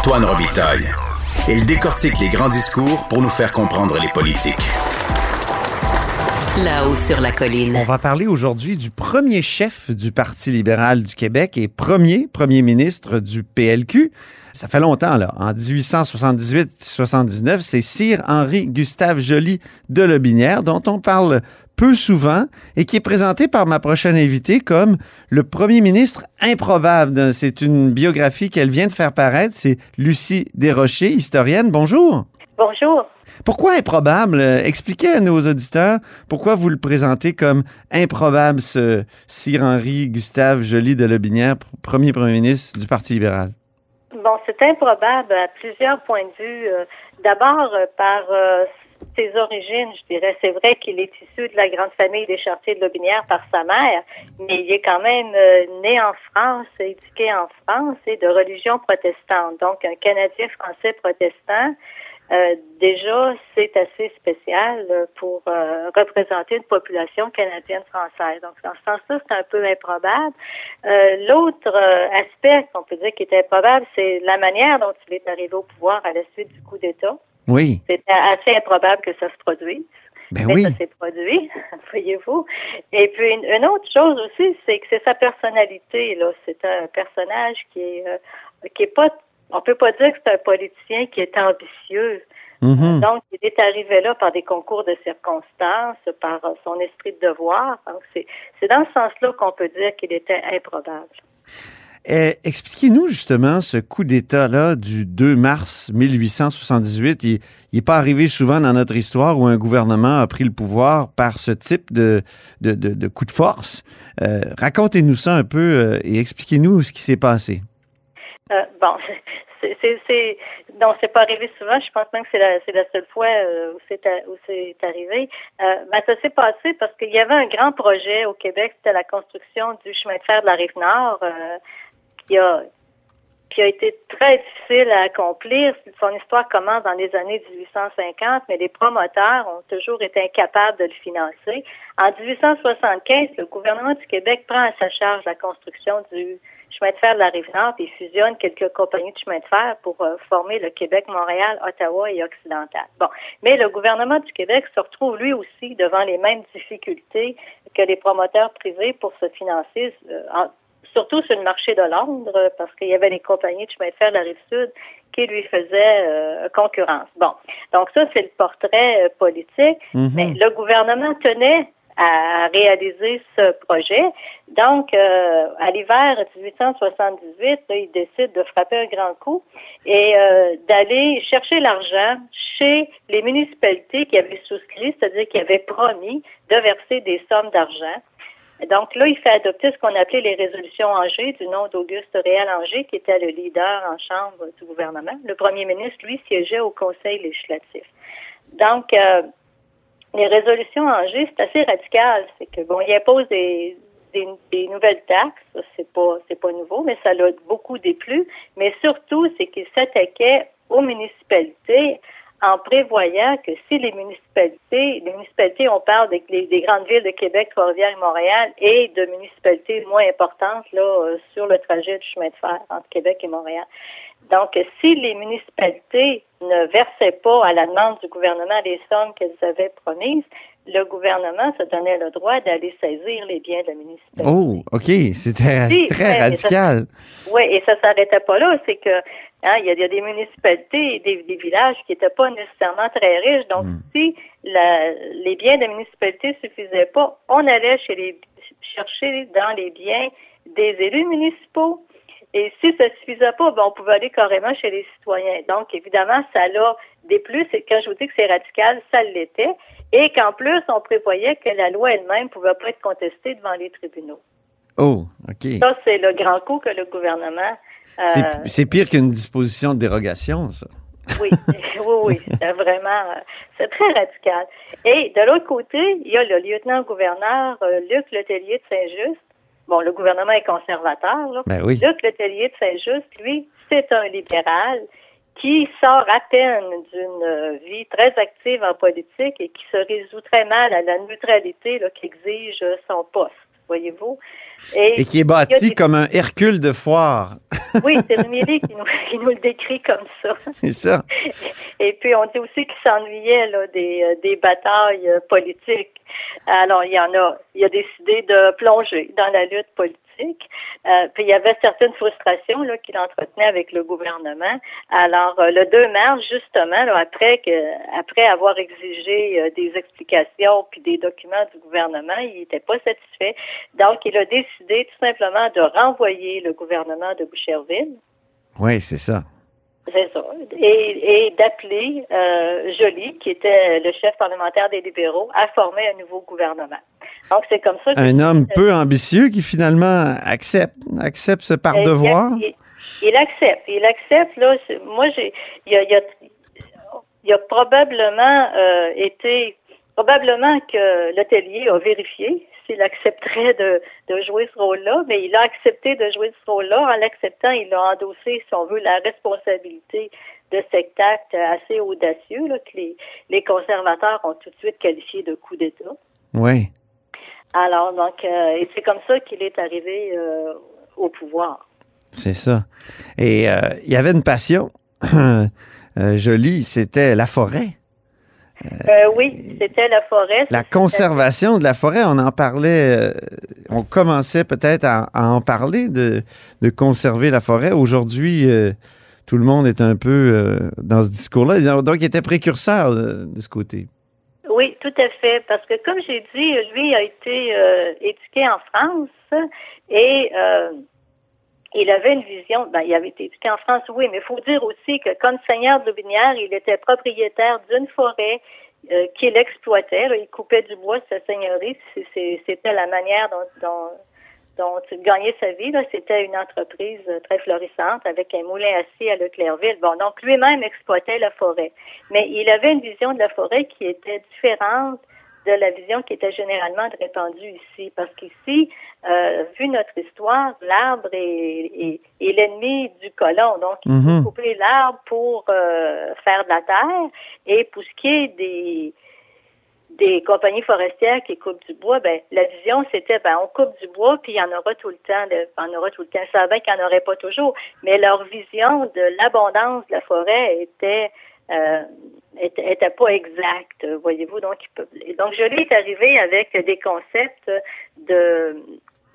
Antoine Robitaille. Il décortique les grands discours pour nous faire comprendre les politiques. Là-haut sur la colline. On va parler aujourd'hui du premier chef du Parti libéral du Québec et premier premier ministre du PLQ. Ça fait longtemps, là. En 1878-79, c'est Sir Henri Gustave Joly de Lobinière, dont on parle peu souvent et qui est présenté par ma prochaine invitée comme le premier ministre improbable. C'est une biographie qu'elle vient de faire paraître. C'est Lucie Desrochers, historienne. Bonjour. Bonjour. Pourquoi improbable? Expliquez à nos auditeurs pourquoi vous le présentez comme improbable, ce Sir Henri Gustave Joly de Lobinière, premier premier ministre du Parti libéral? Bon, c'est improbable à plusieurs points de vue. Euh, d'abord, euh, par euh, ses origines, je dirais. C'est vrai qu'il est issu de la grande famille des Chartiers de Lobinière par sa mère, mais il est quand même euh, né en France, éduqué en France et de religion protestante. Donc, un Canadien français protestant. Euh, déjà, c'est assez spécial euh, pour représenter une population canadienne française. Donc, dans ce sens-là, c'est un peu improbable. L'autre aspect qu'on peut dire qui est improbable, c'est la manière dont il est arrivé au pouvoir à la suite du coup d'État. Oui. C'était assez improbable que ça se produise. Ben mais oui. ça s'est produit, voyez-vous. Et puis une, une autre chose aussi, c'est que c'est sa personnalité. Là, c'est un personnage qui est euh, qui est pas. On peut pas dire que c'est un politicien qui est ambitieux. Mhm. Donc, il est arrivé là par des concours de circonstances, par son esprit de devoir. C'est dans ce sens-là qu'on peut dire qu'il était improbable. Eh, Expliquez-nous justement ce coup d'État-là du 2 mars 1878. Il n'est pas arrivé souvent dans notre histoire où un gouvernement a pris le pouvoir par ce type de, de, de, de coup de force. Euh, Racontez-nous ça un peu euh, et expliquez-nous ce qui s'est passé. Euh, bon, c'est, non, c'est pas arrivé souvent. Je pense même que c'est la, c'est la seule fois euh, où c'est, où c'est arrivé. Euh, ben, ça s'est passé parce qu'il y avait un grand projet au Québec, c'était la construction du chemin de fer de la rive nord, euh, qui a a été très difficile à accomplir. Son histoire commence dans les années 1850, mais les promoteurs ont toujours été incapables de le financer. En 1875, le gouvernement du Québec prend à sa charge la construction du chemin de fer de la Rive-Nord et fusionne quelques compagnies de chemin de fer pour euh, former le Québec, Montréal, Ottawa et Occidental. Bon, mais le gouvernement du Québec se retrouve lui aussi devant les mêmes difficultés que les promoteurs privés pour se financer euh, en- surtout sur le marché de Londres, parce qu'il y avait les compagnies de chemin de fer de la Rive-Sud qui lui faisaient euh, concurrence. Bon, donc ça, c'est le portrait euh, politique. Mhm. Mais le gouvernement tenait à réaliser ce projet. Donc, euh, à l'hiver 1878, là, il décide de frapper un grand coup et euh, d'aller chercher l'argent chez les municipalités qui avaient souscrit, c'est-à-dire qui avaient promis de verser des sommes d'argent. Donc là, il fait adopter ce qu'on appelait les résolutions Angers, du nom d'Auguste Réal Angers, qui était le leader en chambre du gouvernement. Le premier ministre, lui, siégeait au conseil législatif. Donc, euh, les résolutions Angers, c'est assez radical. C'est que bon, il impose des, des, des nouvelles taxes, c'est pas c'est pas nouveau, mais ça l'a beaucoup déplu. Mais surtout, c'est qu'il s'attaquait aux municipalités en prévoyant que si les municipalités, les municipalités, on parle des, des- des grandes villes de Québec, Trois-Rivières et Montréal, et de municipalités moins importantes là euh, sur le trajet du chemin de fer entre Québec et Montréal. Donc, si les municipalités ne versaient pas à la demande du gouvernement les sommes qu'elles avaient promises, le gouvernement se donnait le droit d'aller saisir les biens de la municipalité. Oh, OK. C'était très ouais, radical. Oui, et ça s'arrêtait pas là. C'est que hein, il y, a, il y a des municipalités et des, des villages qui n'étaient pas nécessairement très riches. Donc, Mm. si la, les biens de la municipalité suffisaient pas, on allait chez les chercher dans les biens des élus municipaux. Et si ça suffisait pas, ben, on pouvait aller carrément chez les citoyens. Donc, évidemment, ça l'a des plus. Et quand je vous dis que c'est radical, ça l'était. Et qu'en plus, on prévoyait que la loi elle-même pouvait pas être contestée devant les tribunaux. Oh, OK. Ça, c'est le grand coup que le gouvernement. euh, C'est- pire qu'une disposition de dérogation, ça. oui, oui, oui, c'est vraiment, c'est très radical. Et de l'autre côté, il y a le lieutenant-gouverneur euh, Luc Letellier de Saint-Just. Bon, le gouvernement est conservateur, là. Ben oui. Luc Letellier de Saint-Just, lui, c'est un libéral qui sort à peine d'une euh, vie très active en politique et qui se résout très mal à la neutralité qu'exige son poste. Voyez-vous. Et, qui est bâti comme un Hercule de foire. oui, c'est Rumilly qui nous, qui nous, le décrit comme ça. C'est ça. Et puis, on dit aussi qu'il s'ennuyait là, des, euh, des batailles euh, politiques. Alors, il y en a, il a décidé de plonger dans la lutte politique euh, puis il y avait certaines frustrations qu'il entretenait avec le gouvernement. Alors euh, le 2 mars, justement, après que après avoir exigé euh, des explications puis des documents du gouvernement, il n'était pas satisfait. Donc il a décidé tout simplement de renvoyer le gouvernement de Boucherville. Oui, c'est ça. Ça. Et, et d'appeler euh, Joly, qui était le chef parlementaire des libéraux, à former un nouveau gouvernement. Donc, c'est comme ça que Un homme peu ambitieux qui finalement accepte, accepte ce par devoir. Il, accepte. Il accepte, là. Moi, j'ai. Il y a, il a, probablement euh, été. Probablement que l'hôtelier a vérifié s'il accepterait de, de jouer ce rôle-là, mais il a accepté de jouer ce rôle-là. En l'acceptant, il a endossé, si on veut, la responsabilité de cet acte assez audacieux là, que les, les conservateurs ont tout de suite qualifié de coup d'État. Oui. Alors, donc, euh, et c'est comme ça qu'il est arrivé euh, au pouvoir. C'est ça. Et euh, il y avait une passion jolie, c'était la forêt. Oui, c'était la forêt. La conservation de la forêt, on en parlait, on commençait peut-être à, en parler de, de conserver la forêt. Aujourd'hui, tout le monde est un peu dans ce discours-là. Donc, il était précurseur de ce côté. Oui, tout à fait. Parce que comme j'ai dit, lui a été euh, éduqué en France et euh, il avait une vision. Ben, il avait été éduqué en France, oui, mais il faut dire aussi que comme seigneur de Lobinière, il était propriétaire d'une forêt euh, qu'il exploitait. il coupait du bois sa seigneurie. C'était la manière dont dont il gagnait sa vie. C'était une entreprise euh, très florissante avec un moulin assis à Leclerville. Bon, donc lui-même exploitait la forêt. Mais il avait une vision de la forêt qui était différente de la vision qui était généralement répandue ici. Parce qu'ici, euh, vu notre histoire, l'arbre est, l'ennemi du colon. Donc, il faut mhm. couper l'arbre pour euh, faire de la terre. Et pour ce qui est des des compagnies forestières qui coupent du bois, ben la vision c'était ben on coupe du bois puis il y en aura tout le temps, de, en aura tout le temps. Ça va qu'il n'y en aurait pas toujours, mais leur vision de l'abondance de la forêt était euh, était, pas exacte, voyez-vous. Donc, donc je est arrivé avec des concepts de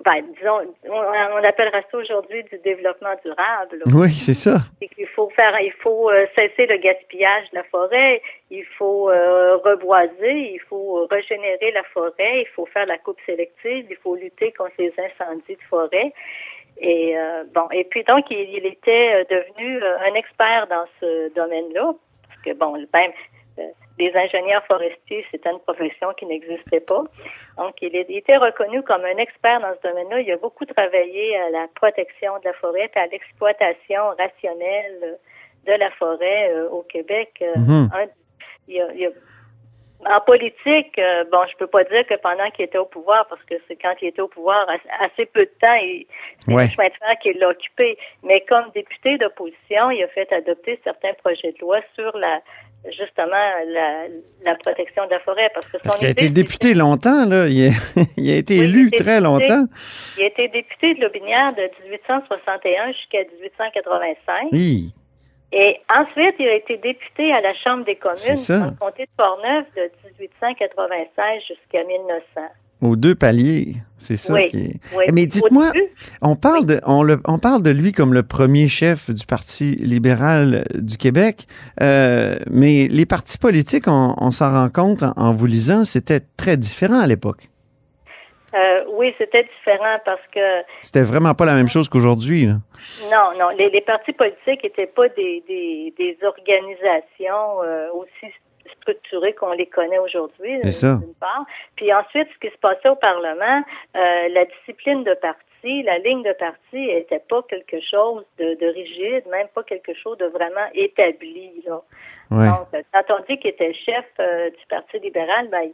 ben, disons, on, appellera ça aujourd'hui du développement durable. Oui, c'est ça. Il faut faire, il faut euh, cesser le gaspillage de la forêt, il faut euh, reboiser, il faut régénérer la forêt, il faut faire la coupe sélective, il faut lutter contre les incendies de forêt. Et euh, bon, et puis donc il, il était devenu un expert dans ce domaine-là, parce que bon, même les ingénieurs forestiers, c'était une profession qui n'existait pas. Donc, il, était reconnu comme un expert dans ce domaine-là. Il a beaucoup travaillé à la protection de la forêt et à l'exploitation rationnelle de la forêt euh, au Québec. Euh, mhm. En politique, euh, bon, je peux pas dire que pendant qu'il était au pouvoir, parce que c'est quand il était au pouvoir, assez peu de temps, il, c'est le chemin de fer qu'il l'a occupé. Mais comme député d'opposition, il a fait adopter certains projets de loi sur la justement la, protection de la forêt. Parce que son a été député longtemps, là. Il, a, été élu très longtemps. Il a été député de Lobinière de 1861 jusqu'à 1885. Oui. Et ensuite, il a été député à la Chambre des communes dans le comté de Portneuf de 1896 jusqu'à 1900. Aux deux paliers, c'est ça qui est. Mais dites-moi, on parle de on, le, on parle de lui comme le premier chef du Parti libéral du Québec, euh, mais les partis politiques, on, s'en rend compte en, vous lisant, c'était très différent à l'époque. Euh, oui, c'était différent parce que. C'était vraiment pas la même chose qu'aujourd'hui. Non, non. Les, partis politiques n'étaient pas des, des, organisations euh, aussi structurés qu'on les connaît aujourd'hui, d'une part. Puis ensuite, ce qui se passait au Parlement, euh, la discipline de parti, la ligne de parti n'était pas quelque chose de, rigide, même pas quelque chose de vraiment établi. Là. Donc, quand on dit qu'il était chef euh, du Parti libéral, ben,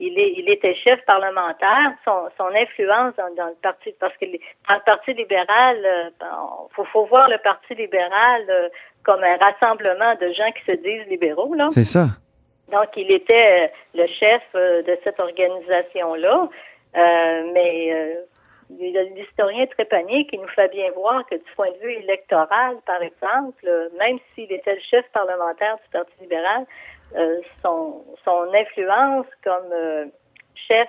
il, est, il était chef parlementaire, son, son influence dans, le parti, parce que dans le Parti libéral, il euh, ben, faut, voir le Parti libéral comme un rassemblement de gens qui se disent libéraux. Là. C'est ça. Donc, il était euh, le chef euh, de cette organisation-là. mais l'historien Trépanier qui nous fait bien voir que du point de vue électoral, par exemple, même s'il était le chef parlementaire du Parti libéral, son, son influence comme chef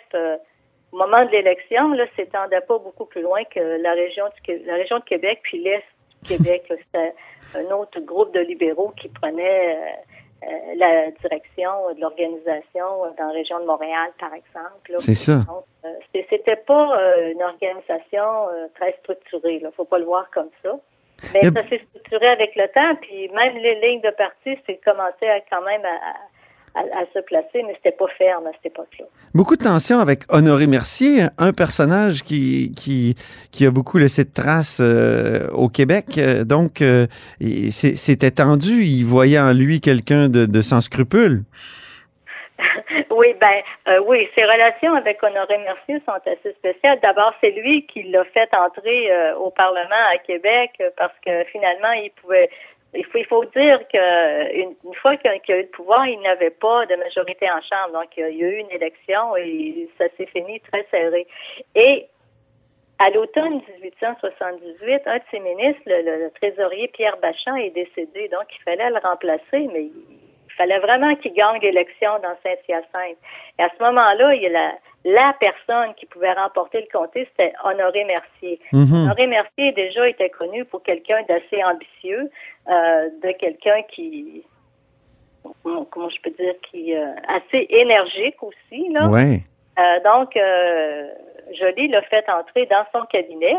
au moment de l'élection, là, s'étendait pas beaucoup plus loin que la région, du, la région de Québec, puis l'Est du Québec. C'était un autre groupe de libéraux qui prenait euh, euh, la direction de l'organisation dans la région de Montréal, par exemple. C'est ça. Euh, c'était pas une organisation très structurée. Il faut pas le voir comme ça. Mais ça s'est structuré avec le temps, puis même les lignes de parti, c'est commencé à quand même à à, se placer, mais c'était pas ferme à cette époque-là. Beaucoup de tensions avec Honoré Mercier, un personnage qui, qui, qui a beaucoup laissé de traces euh, au Québec. Euh, donc, euh, c'était tendu. Il voyait en lui quelqu'un de, de sans scrupules. Oui, ben oui, ses relations avec Honoré Mercier sont assez spéciales. D'abord, c'est lui qui l'a fait entrer au Parlement à Québec parce que finalement, il pouvait il faut, il faut dire qu'une une fois qu'il a eu le pouvoir, il n'avait pas de majorité en Chambre. Donc, il y a eu une élection et ça s'est fini très serré. Et à l'automne 1878, un de ses ministres, le, trésorier Pierre Bachand, est décédé. Donc, il fallait le remplacer, mais il fallait vraiment qu'il gagne l'élection dans Saint-Hyacinthe. Et à ce moment-là, il y a la, la personne qui pouvait remporter le comté, c'était Honoré Mercier. Mhm. Honoré Mercier déjà était connu pour quelqu'un d'assez ambitieux, euh, de quelqu'un qui, comment je peux dire, qui euh, assez énergique aussi là. Ouais. Euh, donc, Joly l'a fait entrer dans son cabinet.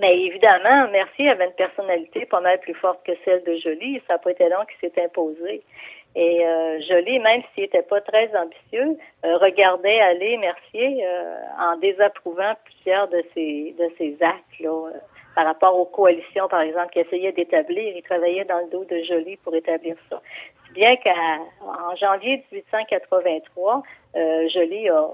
Mais évidemment, Mercier avait une personnalité pas mal plus forte que celle de Joly. Ça n'a pas été long qu'il s'est imposé. Et euh, Joly, même s'il n'était pas très ambitieux, euh, regardait aller Mercier euh, en désapprouvant plusieurs de ses de ses actes là, euh, par rapport aux coalitions, par exemple, qu'il essayait d'établir. Il travaillait dans le dos de Joly pour établir ça. Si bien qu'en janvier 1883, Joly a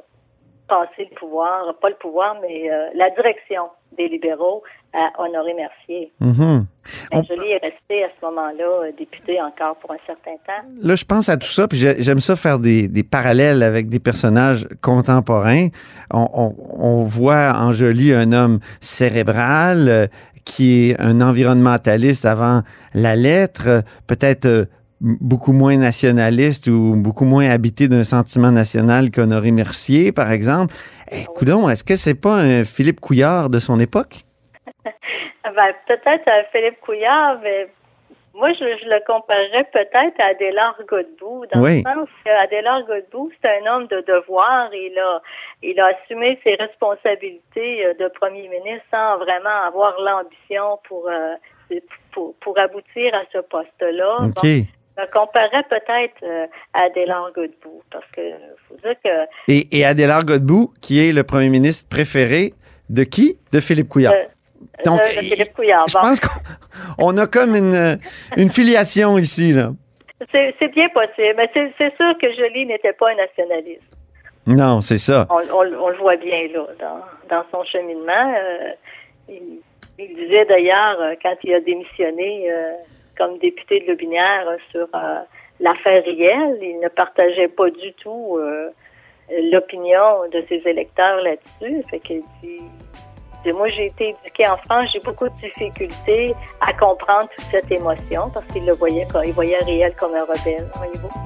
passé le pouvoir, pas le pouvoir, mais la direction des libéraux à Honoré Mercier. Mm-hmm. Jolie est resté à ce moment-là euh, député encore pour un certain temps. Là, je pense à tout ça, puis j'aime ça faire des, parallèles avec des personnages contemporains. On, voit en Jolie un homme cérébral euh, qui est un environnementaliste avant la lettre, peut-être euh, beaucoup moins nationaliste ou beaucoup moins habité d'un sentiment national qu'Honoré Mercier, par exemple. Eh, est-ce que c'est pas un Philippe Couillard de son époque? ben, peut-être à Philippe Couillard, mais moi, je, le comparerais peut-être à Adélard Godbout, dans le sens qu'Adélard Godbout, c'est un homme de devoir. Il a, il a assumé ses responsabilités euh, de premier ministre sans vraiment avoir l'ambition pour, euh, pour, pour, aboutir à ce poste-là. Je le comparerais peut-être euh, à Adélard Godbout, parce que faut dire que... Et, et Adélard Godbout, qui est le premier ministre préféré de qui? De Philippe Couillard. Donc, Je pense qu'on a comme une, une filiation ici. là. C'est bien possible. Mais c'est sûr que Joly n'était pas un nationaliste. Non, c'est ça. On, le voit bien là, dans, son cheminement. Euh, il, disait d'ailleurs, euh, quand il a démissionné euh, comme député de Lobinière sur l'affaire Riel, il ne partageait pas du tout l'opinion de ses électeurs là-dessus. Fait qu'il dit moi, j'ai été éduquée en France, j'ai beaucoup de difficultés à comprendre toute cette émotion parce qu'il le voyait, il voyait réel comme un rebelle.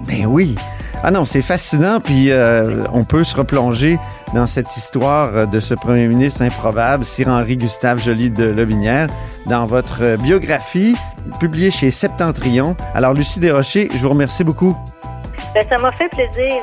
Ben oui. Ah non, c'est fascinant, puis euh, on peut se replonger dans cette histoire de ce premier ministre improbable, Sir Henri Gustave Joly de Lobinière, dans votre biographie publiée chez Septentrion. Alors, Lucie Desrochers, je vous remercie beaucoup. Ben, ça m'a fait plaisir.